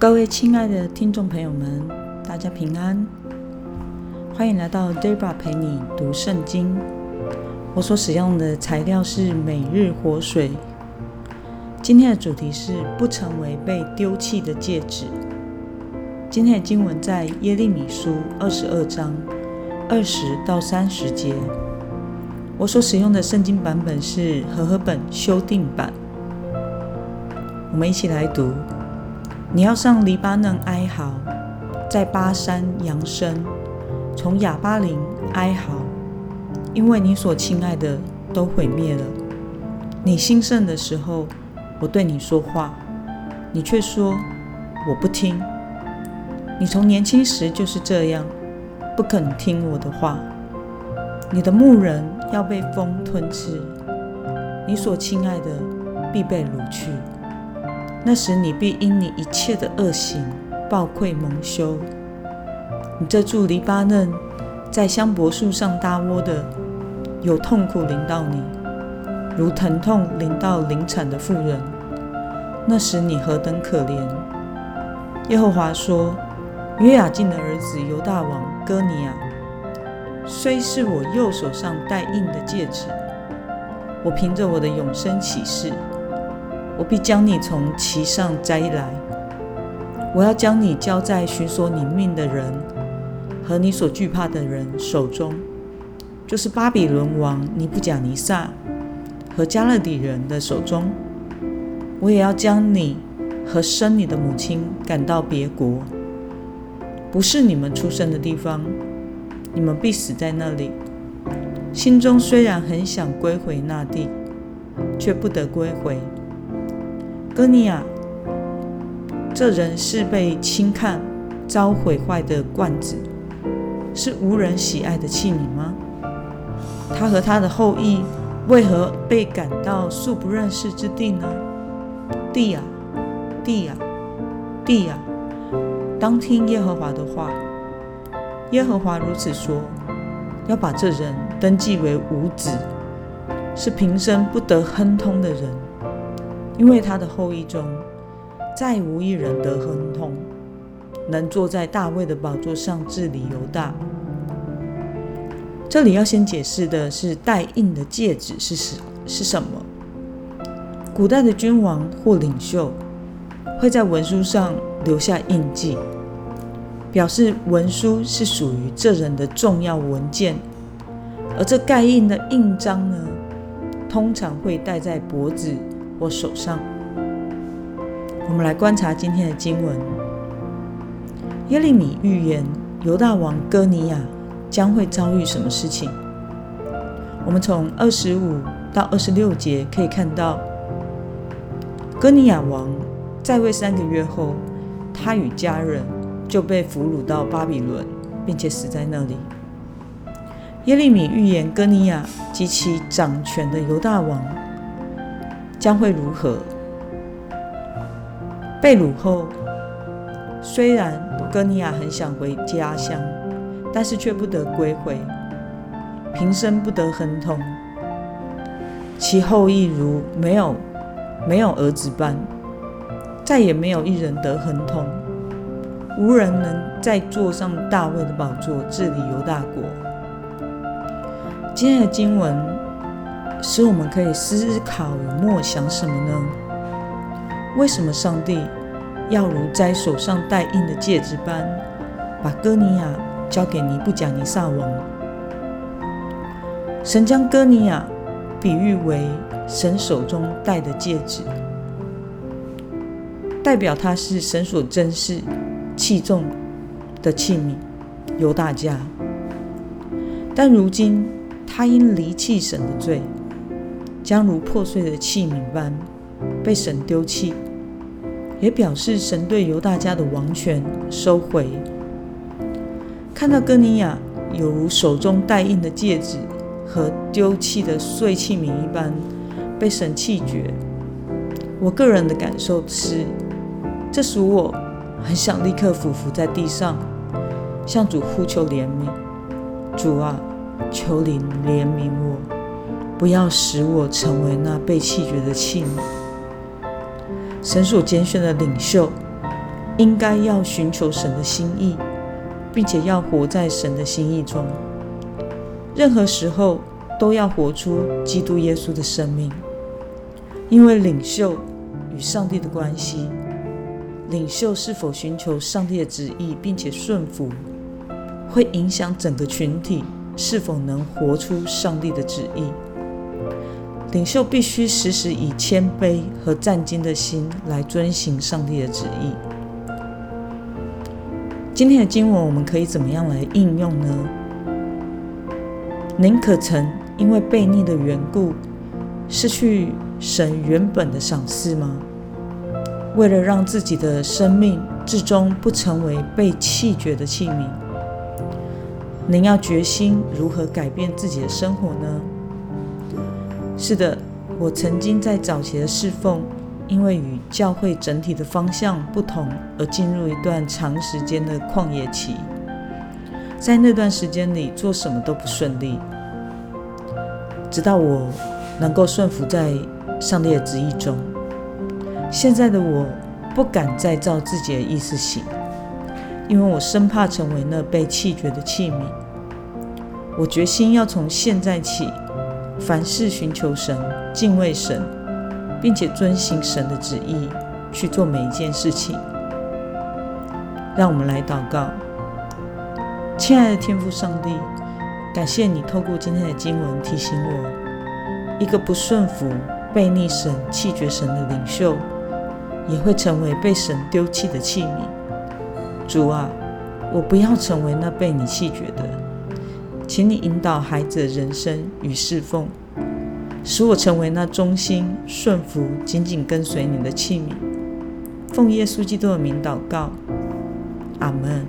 各位亲爱的听众朋友们，大家平安，欢迎来到 Debra 陪你读圣经。我所使用的材料是每日活水。今天的主题是不成为被丢弃的戒指。今天的经文在耶利米书二十二章二十到三十节。我所使用的圣经版本是和合本修订版。我们一起来读：你要上黎巴嫩哀嚎，在巴山扬声，从亚巴林哀嚎，因为你所亲爱的都毁灭了。你兴盛的时候，我对你说话，你却说我不听。你从年轻时就是这样，不肯听我的话。你的牧人要被风吞吃，你所亲爱的必被掳去。那时你必因你一切的恶行暴愧蒙羞。你这住黎巴嫩，在香柏树上搭窝的，有痛苦临到你，如疼痛临到临产的妇人。那时你何等可怜！耶和华说：约雅敬的儿子犹大王哥尼亚，虽是我右手上戴印的戒指，我凭着我的永生启示。我必将你从其上摘来，我要将你交在寻索你命的人和你所惧怕的人手中，就是巴比伦王尼布甲尼撒和加勒底人的手中。我也要将你和生你的母亲赶到别国，不是你们出生的地方，你们必死在那里。心中虽然很想归回那地，却不得归回。哥尼亚，这人是被轻看、遭毁坏的罐子，是无人喜爱的器皿吗？他和他的后裔为何被赶到素不认识之地呢？地呀，地呀，地呀！当听耶和华的话。耶和华如此说：要把这人登记为无子，是平生不得亨通的人。因为他的后裔中，再无一人得亨通，能坐在大卫的宝座上治理犹大。这里要先解释的是带印的戒指是什是什么？古代的君王或领袖会在文书上留下印记，表示文书是属于这人的重要文件。而这盖印的印章呢，通常会戴在脖子。或手上，我们来观察今天的经文。耶利米预言犹大王哥尼亚将会遭遇什么事情？我们从二十五到二十六节可以看到，哥尼亚王在位三个月后，他与家人就被俘虏到巴比伦，并且死在那里。耶利米预言哥尼亚及其掌权的犹大王。将会如何？被掳后，虽然哥尼亚很想回家乡，但是却不得归回，平生不得亨通，其后裔如没有没有儿子般，再也没有一人得亨通，无人能再坐上大卫的宝座治理犹大国。今天的经文。使我们可以思考与默想什么呢？为什么上帝要如摘手上戴印的戒指般，把哥尼亚交给尼布甲尼撒王？神将哥尼亚比喻为神手中戴的戒指，代表他是神所珍视、器重的器皿，由大家。但如今他因离弃神的罪。将如破碎的器皿般被神丢弃，也表示神对犹大家的王权收回。看到哥尼亚有如手中戴印的戒指和丢弃的碎器皿一般被神弃绝，我个人的感受是，这使我很想立刻俯伏在地上，向主呼求怜悯。主啊，求你怜悯我。不要使我成为那被弃绝的器皿。神所拣选的领袖，应该要寻求神的心意，并且要活在神的心意中。任何时候都要活出基督耶稣的生命，因为领袖与上帝的关系，领袖是否寻求上帝的旨意并且顺服，会影响整个群体是否能活出上帝的旨意。领袖必须时时以谦卑和战兢的心来遵行上帝的旨意。今天的经文我们可以怎么样来应用呢？您可曾因为悖逆的缘故失去神原本的赏赐吗？为了让自己的生命至终不成为被弃绝的器皿，您要决心如何改变自己的生活呢？是的，我曾经在早期的侍奉，因为与教会整体的方向不同，而进入一段长时间的旷野期。在那段时间里，做什么都不顺利。直到我能够顺服在上帝的旨意中，现在的我不敢再照自己的意思行，因为我生怕成为那被弃绝的器皿。我决心要从现在起，凡事寻求神、敬畏神，并且遵行神的旨意去做每一件事情。让我们来祷告。亲爱的天父上帝，感谢你透过今天的经文提醒我，一个不顺服、背逆神、弃绝神的领袖，也会成为被神丢弃的器皿。主啊，我不要成为那被你弃绝的，请你引导孩子的人生与侍奉，使我成为那忠心、顺服、紧紧跟随你的器皿。奉耶稣基督的名祷告，阿门。